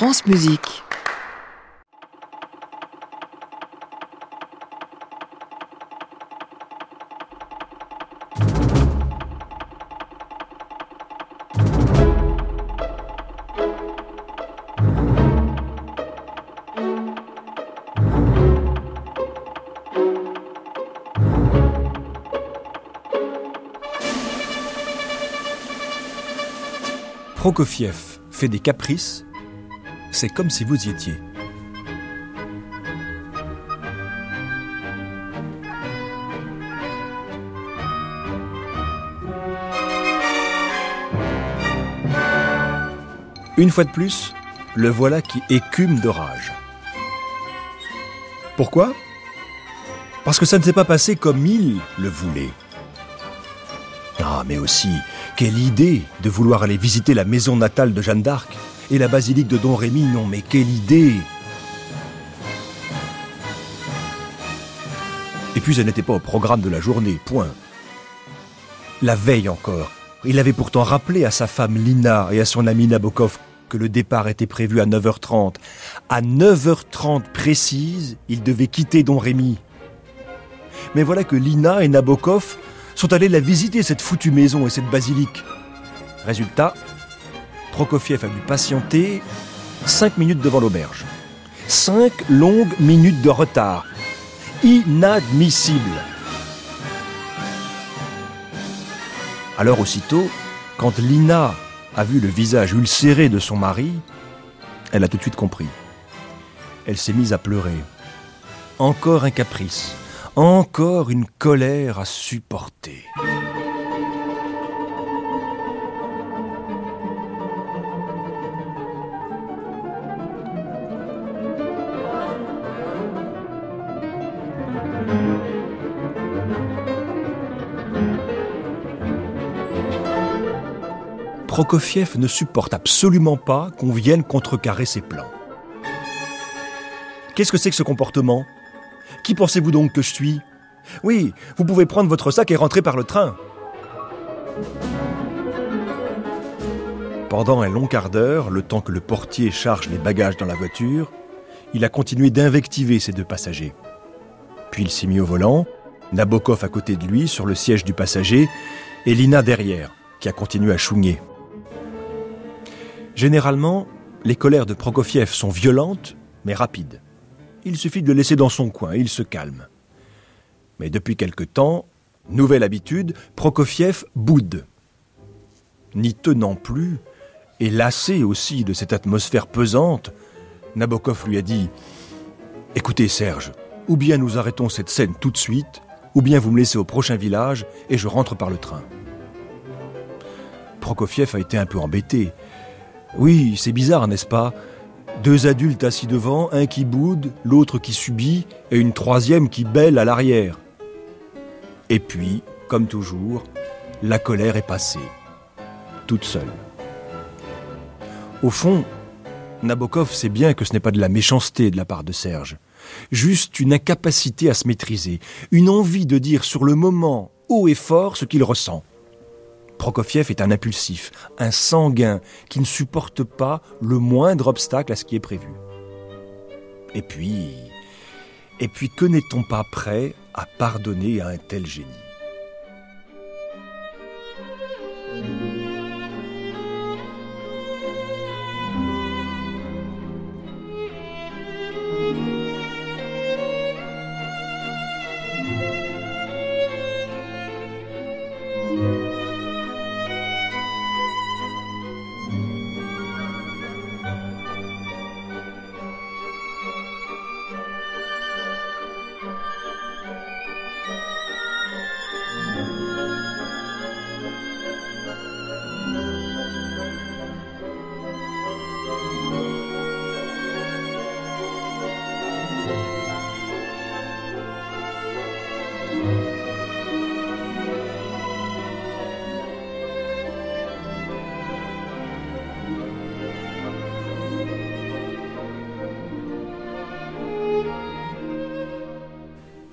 France Musique. Prokofiev fait des caprices, c'est comme si vous y étiez. Une fois de plus, le voilà qui écume de rage. Pourquoi? Parce que ça ne s'est pas passé comme il le voulait. Ah, mais aussi, quelle idée de vouloir aller visiter la maison natale de Jeanne d'Arc et la basilique de Don Rémy, non mais quelle idée Et puis elle n'était pas au programme de la journée, point. La veille encore, il avait pourtant rappelé à sa femme Lina et à son ami Nabokov que le départ était prévu à 9h30. À 9h30 précise, il devait quitter Don Rémy. Mais voilà que Lina et Nabokov sont allés la visiter, cette foutue maison et cette basilique. Résultat, Prokofiev a dû patienter 5 minutes devant l'auberge. 5 longues minutes de retard. Inadmissible. Alors aussitôt, quand Lina a vu le visage ulcéré de son mari, elle a tout de suite compris. Elle s'est mise à pleurer. Encore un caprice, encore une colère à supporter. Prokofiev ne supporte absolument pas qu'on vienne contrecarrer ses plans. Qu'est-ce que c'est que ce comportement? Qui pensez-vous donc que je suis? Oui, vous pouvez prendre votre sac et rentrer par le train. Pendant un long quart d'heure, le temps que le portier charge les bagages dans la voiture, il a continué d'invectiver ses deux passagers. Puis il s'est mis au volant, Nabokov à côté de lui, sur le siège du passager, et Lina derrière, qui a continué à chougner. Généralement, les colères de Prokofiev sont violentes, mais rapides. Il suffit de le laisser dans son coin, il se calme. Mais depuis quelque temps, nouvelle habitude, Prokofiev boude. N'y tenant plus, et lassé aussi de cette atmosphère pesante, Nabokov lui a dit Écoutez Serge, ou bien nous arrêtons cette scène tout de suite, ou bien vous me laissez au prochain village et je rentre par le train. Prokofiev a été un peu embêté. Oui, c'est bizarre, n'est-ce pas? Deux adultes assis devant, un qui boude, l'autre qui subit, et une troisième qui bêle à l'arrière. Et puis, comme toujours, la colère est passée, toute seule. Au fond, Nabokov sait bien que ce n'est pas de la méchanceté de la part de Serge, juste une incapacité à se maîtriser, une envie de dire sur le moment haut et fort ce qu'il ressent. Prokofiev est un impulsif, un sanguin qui ne supporte pas le moindre obstacle à ce qui est prévu. Et puis, et puis que n'est-on pas prêt à pardonner à un tel génie?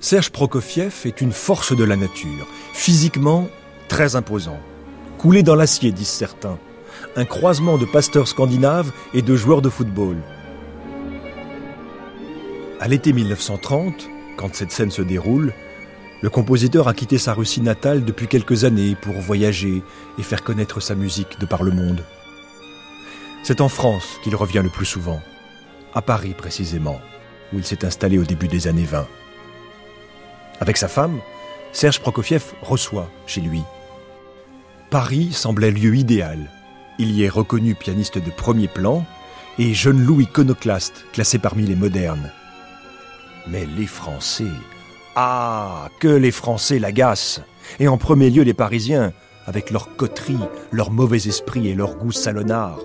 Serge Prokofiev est une force de la nature, physiquement très imposant. Coulé dans l'acier, disent certains. un croisement de pasteurs scandinaves et de joueurs de football. À l'été 1930, quand cette scène se déroule, le compositeur a quitté sa Russie natale depuis quelques années pour voyager et faire connaître sa musique de par le monde. C'est en France qu'il revient le plus souvent, à Paris précisément, où il s'est installé au début des années 20. Avec sa femme, Serge Prokofiev reçoit chez lui. Paris semblait lieu idéal. Il y est reconnu pianiste de premier plan et jeune loup iconoclaste classé parmi les modernes. Mais les Français, ah, que les Français l'agacent Et en premier lieu les Parisiens, avec leur coterie, leur mauvais esprit et leur goût salonnard.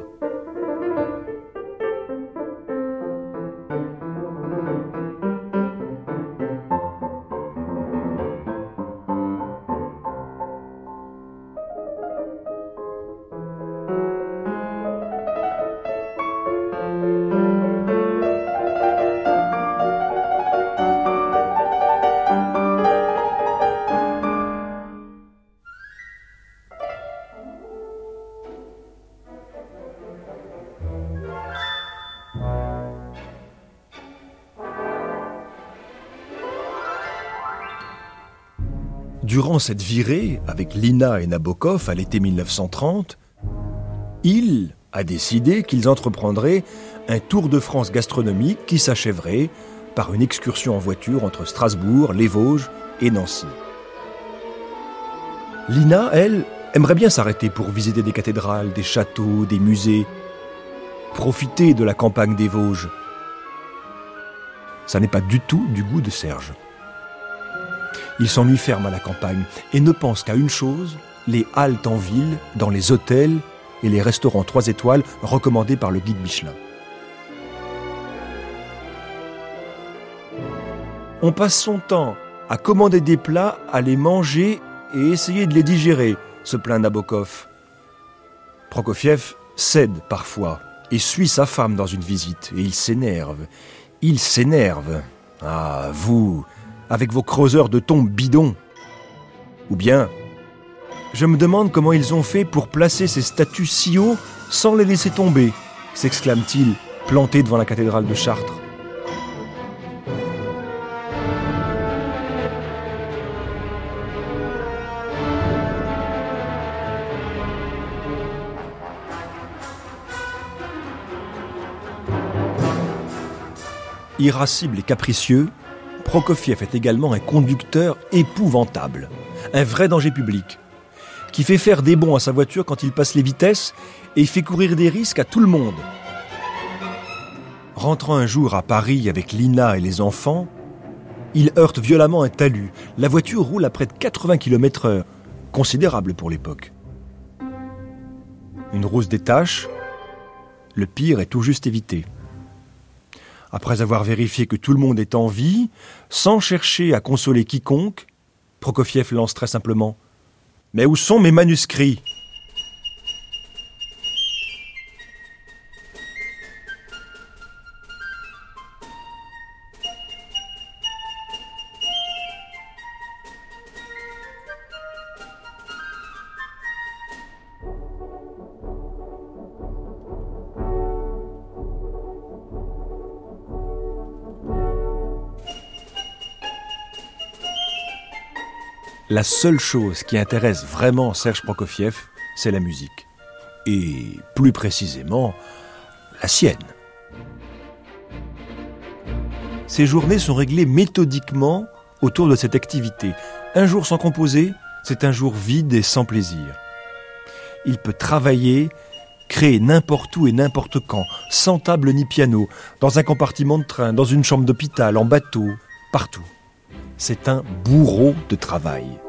Cette virée avec Lina et Nabokov à l'été 1930, il a décidé qu'ils entreprendraient un tour de France gastronomique qui s'achèverait par une excursion en voiture entre Strasbourg, les Vosges et Nancy. Lina, elle, aimerait bien s'arrêter pour visiter des cathédrales, des châteaux, des musées, profiter de la campagne des Vosges. Ça n'est pas du tout du goût de Serge. Il s'ennuie ferme à la campagne et ne pense qu'à une chose, les haltes en ville, dans les hôtels et les restaurants 3 étoiles recommandés par le guide Michelin. On passe son temps à commander des plats, à les manger et essayer de les digérer, se plaint Nabokov. Prokofiev cède parfois et suit sa femme dans une visite et il s'énerve. Il s'énerve. Ah, vous, avec vos creuseurs de tombes bidons. Ou bien, je me demande comment ils ont fait pour placer ces statues si haut sans les laisser tomber, s'exclame-t-il, planté devant la cathédrale de Chartres. Irascible et capricieux, Prokofiev est également un conducteur épouvantable, un vrai danger public, qui fait faire des bons à sa voiture quand il passe les vitesses et fait courir des risques à tout le monde. Rentrant un jour à Paris avec Lina et les enfants, il heurte violemment un talus. La voiture roule à près de 80 km/h, considérable pour l'époque. Une rose détache, le pire est tout juste évité. Après avoir vérifié que tout le monde est en vie, sans chercher à consoler quiconque, Prokofiev lance très simplement. Mais où sont mes manuscrits? La seule chose qui intéresse vraiment Serge Prokofiev, c'est la musique. Et plus précisément, la sienne. Ses journées sont réglées méthodiquement autour de cette activité. Un jour sans composer, c'est un jour vide et sans plaisir. Il peut travailler, créer n'importe où et n'importe quand, sans table ni piano, dans un compartiment de train, dans une chambre d'hôpital, en bateau, partout. C'est un bourreau de travail.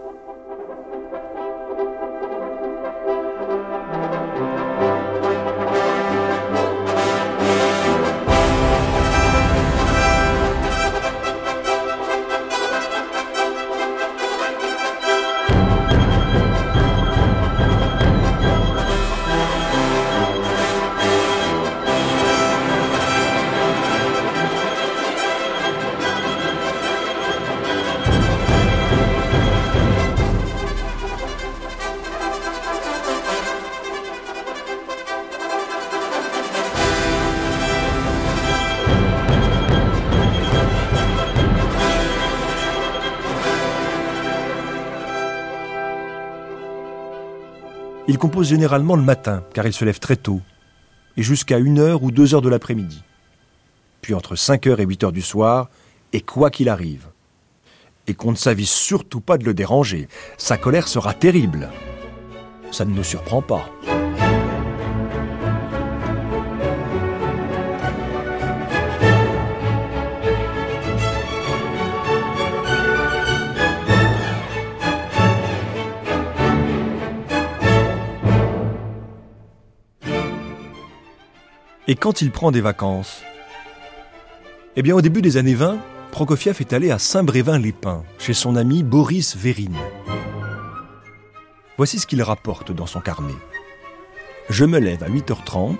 Compose généralement le matin, car il se lève très tôt, et jusqu'à 1h ou 2h de l'après-midi. Puis entre 5h et 8h du soir, et quoi qu'il arrive. Et qu'on ne s'avise surtout pas de le déranger, sa colère sera terrible. Ça ne nous surprend pas. Et quand il prend des vacances Eh bien, au début des années 20, Prokofiev est allé à Saint-Brévin-les-Pins, chez son ami Boris Vérine. Voici ce qu'il rapporte dans son carnet. Je me lève à 8h30,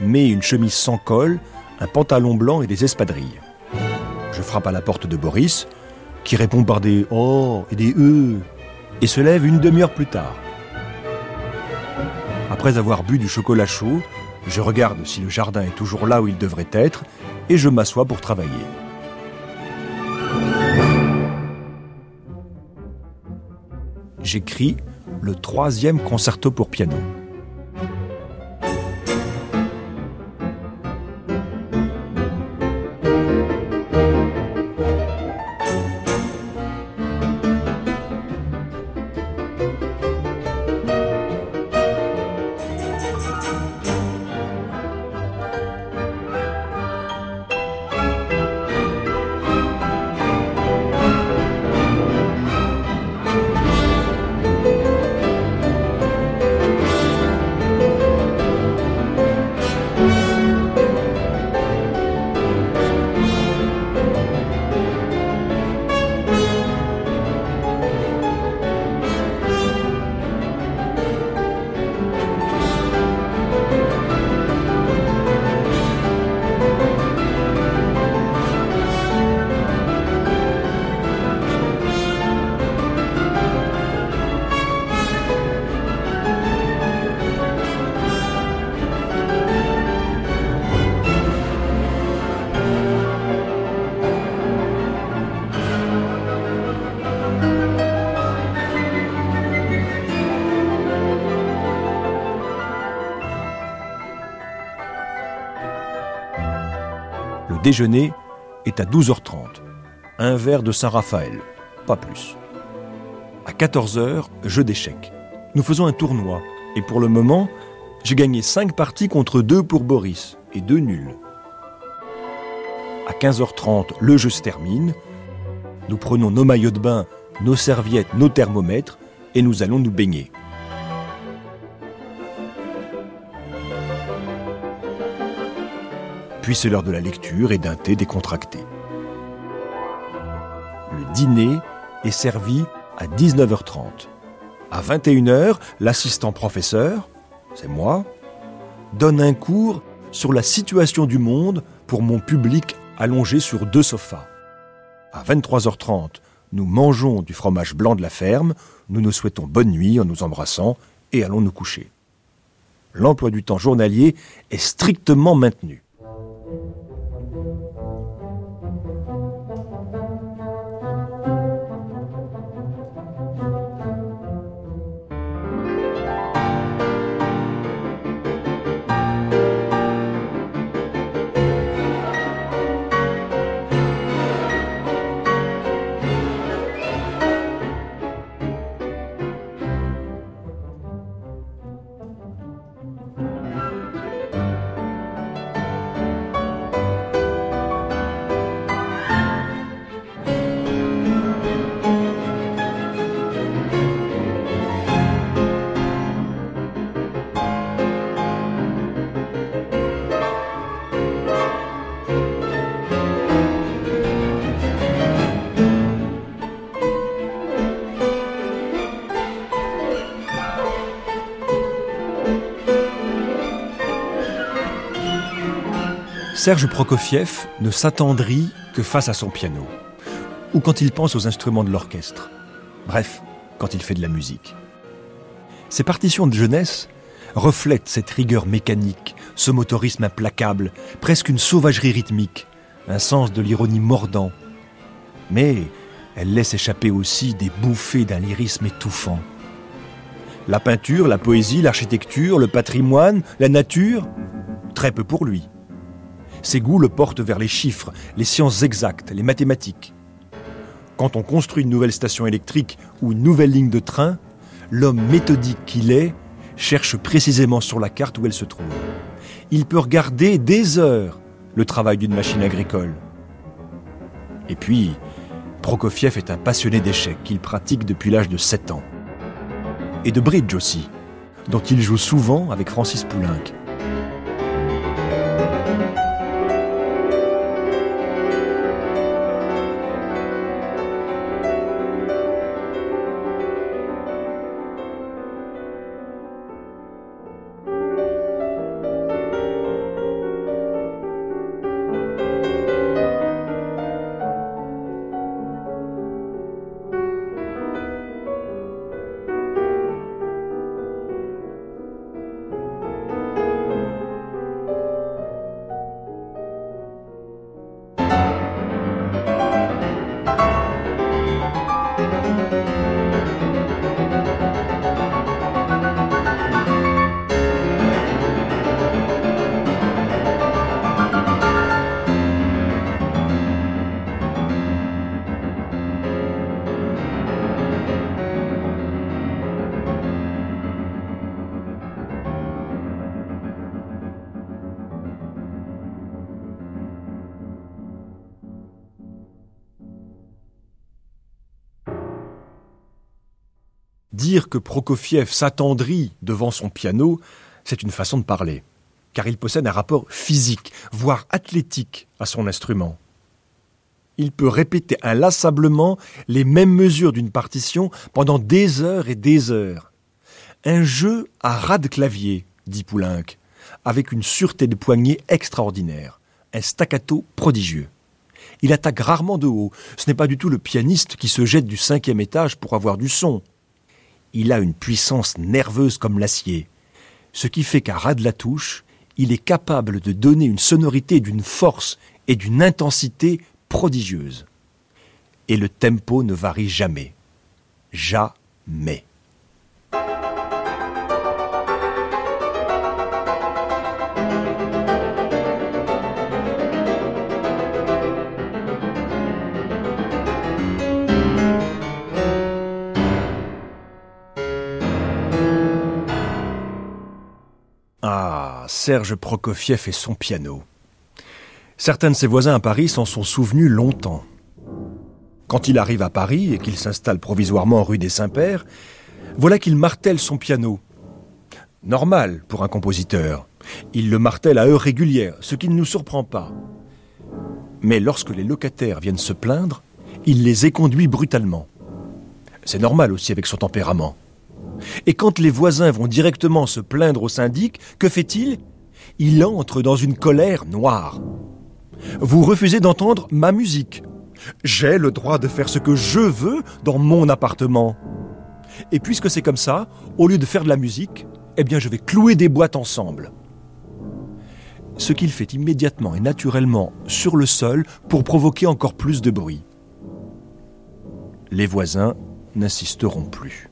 mets une chemise sans col, un pantalon blanc et des espadrilles. Je frappe à la porte de Boris, qui répond par des Oh et des E, et se lève une demi-heure plus tard. Après avoir bu du chocolat chaud, je regarde si le jardin est toujours là où il devrait être et je m'assois pour travailler. J'écris le troisième concerto pour piano. Déjeuner est à 12h30. Un verre de Saint-Raphaël, pas plus. À 14h, jeu d'échecs. Nous faisons un tournoi, et pour le moment, j'ai gagné 5 parties contre 2 pour Boris, et 2 nuls. À 15h30, le jeu se termine. Nous prenons nos maillots de bain, nos serviettes, nos thermomètres, et nous allons nous baigner. Puis c'est l'heure de la lecture et d'un thé décontracté. Le dîner est servi à 19h30. À 21h, l'assistant professeur, c'est moi, donne un cours sur la situation du monde pour mon public allongé sur deux sofas. À 23h30, nous mangeons du fromage blanc de la ferme, nous nous souhaitons bonne nuit en nous embrassant et allons nous coucher. L'emploi du temps journalier est strictement maintenu. Serge Prokofiev ne s'attendrit que face à son piano, ou quand il pense aux instruments de l'orchestre, bref, quand il fait de la musique. Ses partitions de jeunesse reflètent cette rigueur mécanique, ce motorisme implacable, presque une sauvagerie rythmique, un sens de l'ironie mordant. Mais elle laisse échapper aussi des bouffées d'un lyrisme étouffant. La peinture, la poésie, l'architecture, le patrimoine, la nature Très peu pour lui. Ses goûts le portent vers les chiffres, les sciences exactes, les mathématiques. Quand on construit une nouvelle station électrique ou une nouvelle ligne de train, l'homme méthodique qu'il est cherche précisément sur la carte où elle se trouve. Il peut regarder des heures le travail d'une machine agricole. Et puis, Prokofiev est un passionné d'échecs qu'il pratique depuis l'âge de 7 ans. Et de bridge aussi, dont il joue souvent avec Francis Poulenc. Que Prokofiev s'attendrit devant son piano, c'est une façon de parler, car il possède un rapport physique, voire athlétique, à son instrument. Il peut répéter inlassablement les mêmes mesures d'une partition pendant des heures et des heures. Un jeu à ras de clavier, dit Poulenc, avec une sûreté de poignet extraordinaire, un staccato prodigieux. Il attaque rarement de haut. Ce n'est pas du tout le pianiste qui se jette du cinquième étage pour avoir du son il a une puissance nerveuse comme l'acier, ce qui fait qu'à ras de la touche, il est capable de donner une sonorité d'une force et d'une intensité prodigieuses. Et le tempo ne varie jamais. Jamais. Serge Prokofiev et son piano. Certains de ses voisins à Paris s'en sont souvenus longtemps. Quand il arrive à Paris et qu'il s'installe provisoirement rue des Saints-Pères, voilà qu'il martèle son piano. Normal pour un compositeur. Il le martèle à heure régulière, ce qui ne nous surprend pas. Mais lorsque les locataires viennent se plaindre, il les éconduit brutalement. C'est normal aussi avec son tempérament. Et quand les voisins vont directement se plaindre au syndic, que fait-il? Il entre dans une colère noire. Vous refusez d'entendre ma musique. J'ai le droit de faire ce que je veux dans mon appartement. Et puisque c'est comme ça, au lieu de faire de la musique, eh bien je vais clouer des boîtes ensemble. Ce qu'il fait immédiatement et naturellement sur le sol pour provoquer encore plus de bruit. Les voisins n'insisteront plus.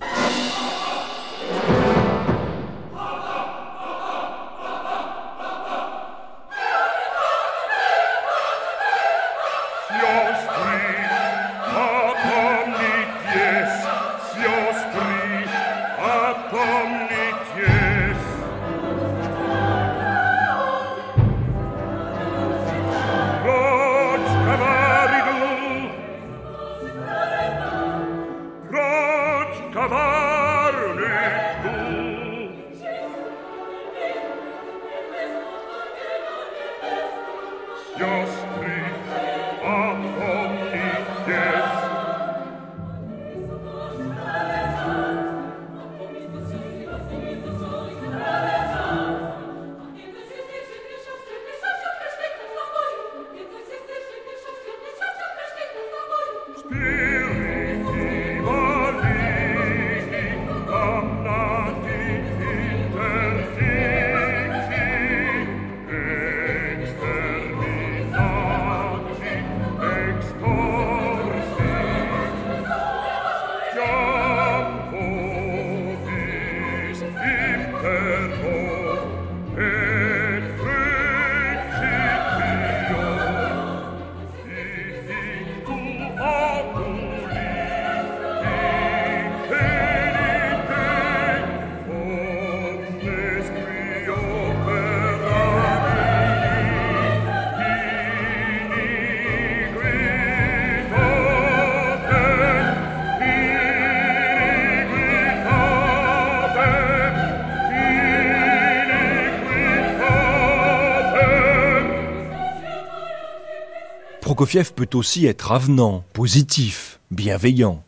Prokofiev peut aussi être avenant, positif, bienveillant.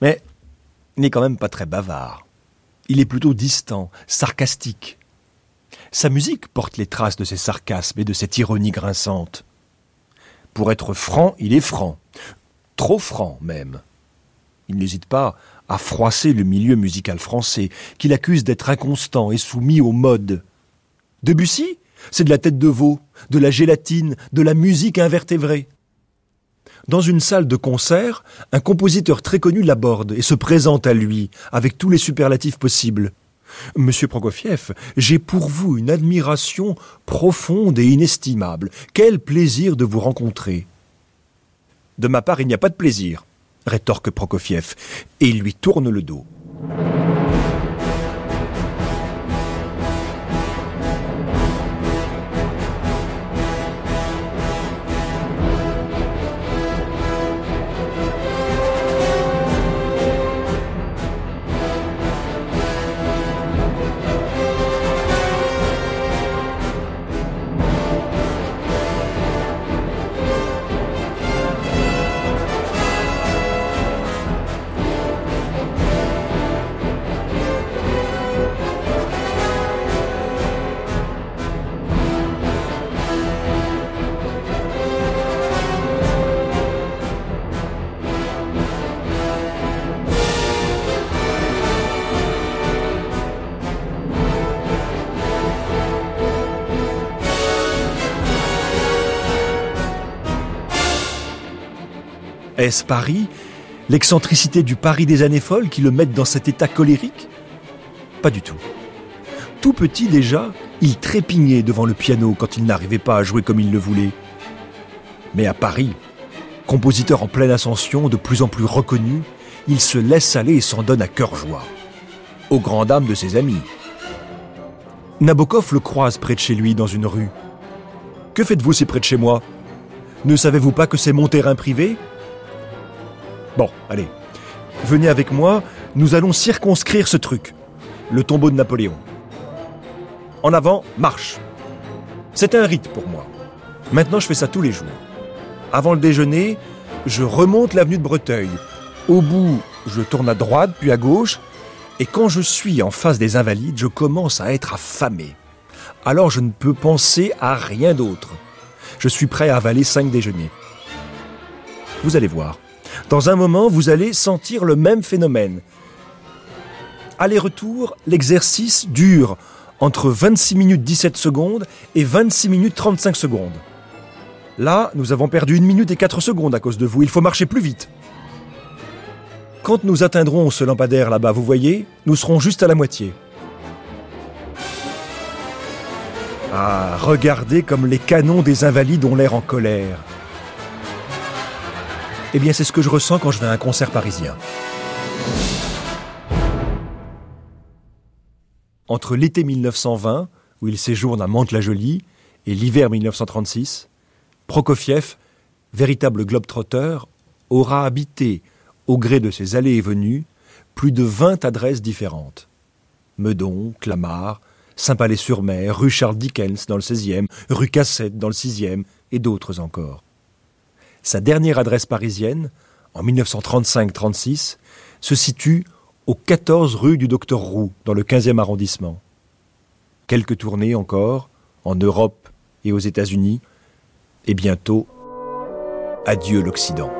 Mais il n'est quand même pas très bavard. Il est plutôt distant, sarcastique. Sa musique porte les traces de ces sarcasmes et de cette ironie grinçante. Pour être franc, il est franc. Trop franc même. Il n'hésite pas à froisser le milieu musical français, qu'il accuse d'être inconstant et soumis aux modes. Debussy, c'est de la tête de veau, de la gélatine, de la musique invertébrée. Dans une salle de concert, un compositeur très connu l'aborde et se présente à lui, avec tous les superlatifs possibles. Monsieur Prokofiev, j'ai pour vous une admiration profonde et inestimable. Quel plaisir de vous rencontrer. De ma part, il n'y a pas de plaisir, rétorque Prokofiev, et il lui tourne le dos. Est-ce Paris L'excentricité du Paris des années folles qui le mettent dans cet état colérique? Pas du tout. Tout petit déjà, il trépignait devant le piano quand il n'arrivait pas à jouer comme il le voulait. Mais à Paris, compositeur en pleine ascension, de plus en plus reconnu, il se laisse aller et s'en donne à cœur joie. Aux grandes dames de ses amis. Nabokov le croise près de chez lui dans une rue. Que faites-vous si près de chez moi? Ne savez-vous pas que c'est mon terrain privé? Bon, allez. Venez avec moi, nous allons circonscrire ce truc. Le tombeau de Napoléon. En avant, marche. C'est un rite pour moi. Maintenant, je fais ça tous les jours. Avant le déjeuner, je remonte l'avenue de Breteuil. Au bout, je tourne à droite, puis à gauche. Et quand je suis en face des invalides, je commence à être affamé. Alors je ne peux penser à rien d'autre. Je suis prêt à avaler cinq déjeuners. Vous allez voir. Dans un moment, vous allez sentir le même phénomène. Aller-retour, l'exercice dure entre 26 minutes 17 secondes et 26 minutes 35 secondes. Là, nous avons perdu une minute et 4 secondes à cause de vous. Il faut marcher plus vite. Quand nous atteindrons ce lampadaire là-bas, vous voyez, nous serons juste à la moitié. Ah, regardez comme les canons des invalides ont l'air en colère. Eh bien, c'est ce que je ressens quand je vais à un concert parisien. Entre l'été 1920, où il séjourne à Mantes-la-Jolie, et l'hiver 1936, Prokofiev, véritable globe-trotteur, aura habité, au gré de ses allées et venues, plus de 20 adresses différentes. Meudon, Clamart, Saint-Palais-sur-Mer, rue Charles Dickens dans le 16e, rue Cassette dans le 6e, et d'autres encore. Sa dernière adresse parisienne, en 1935-36, se situe au 14 rue du Docteur Roux, dans le 15e arrondissement. Quelques tournées encore, en Europe et aux États-Unis, et bientôt, adieu l'Occident.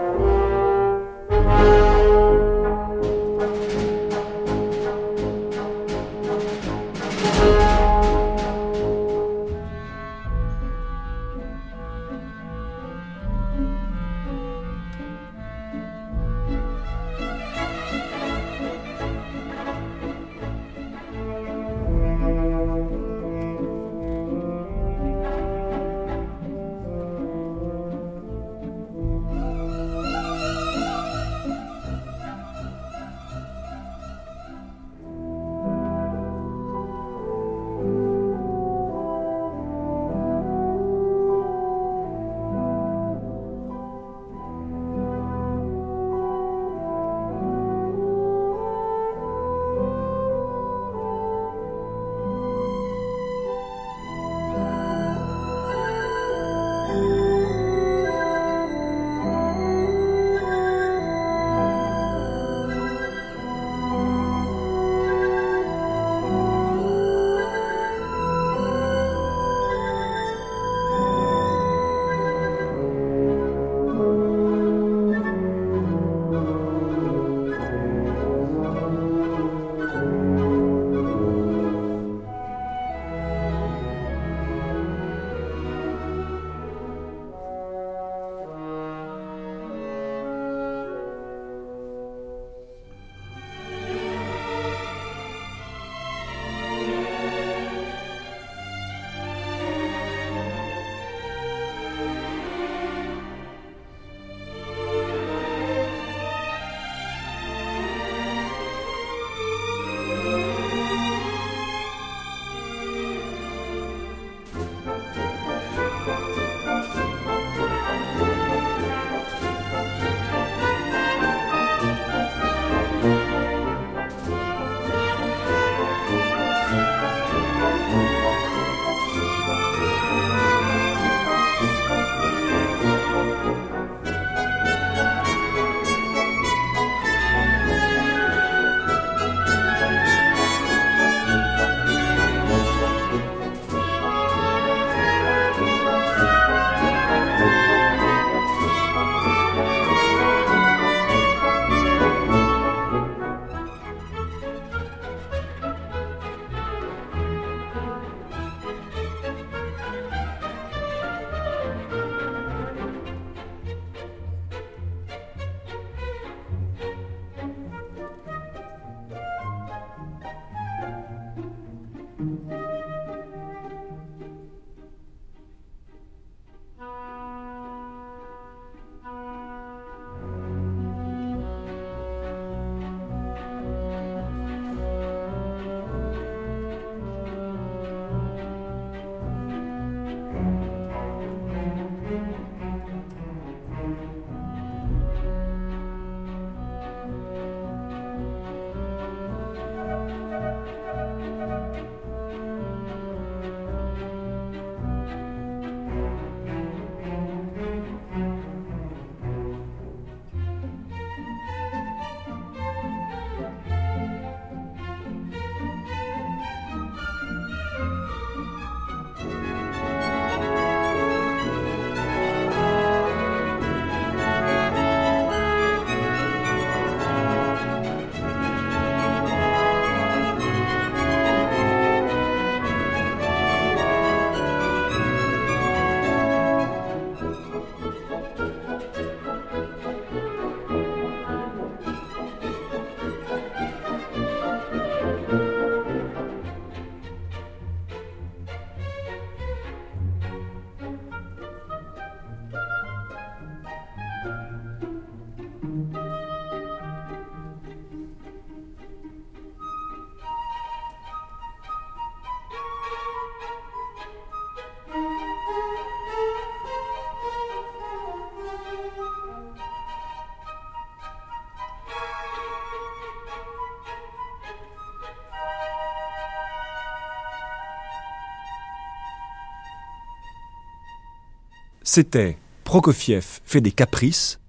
C'était Prokofiev fait des caprices,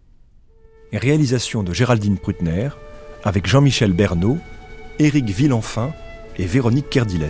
réalisation de Géraldine Prutner, avec Jean-Michel Bernot, Éric Villenfin et Véronique Kerdiles.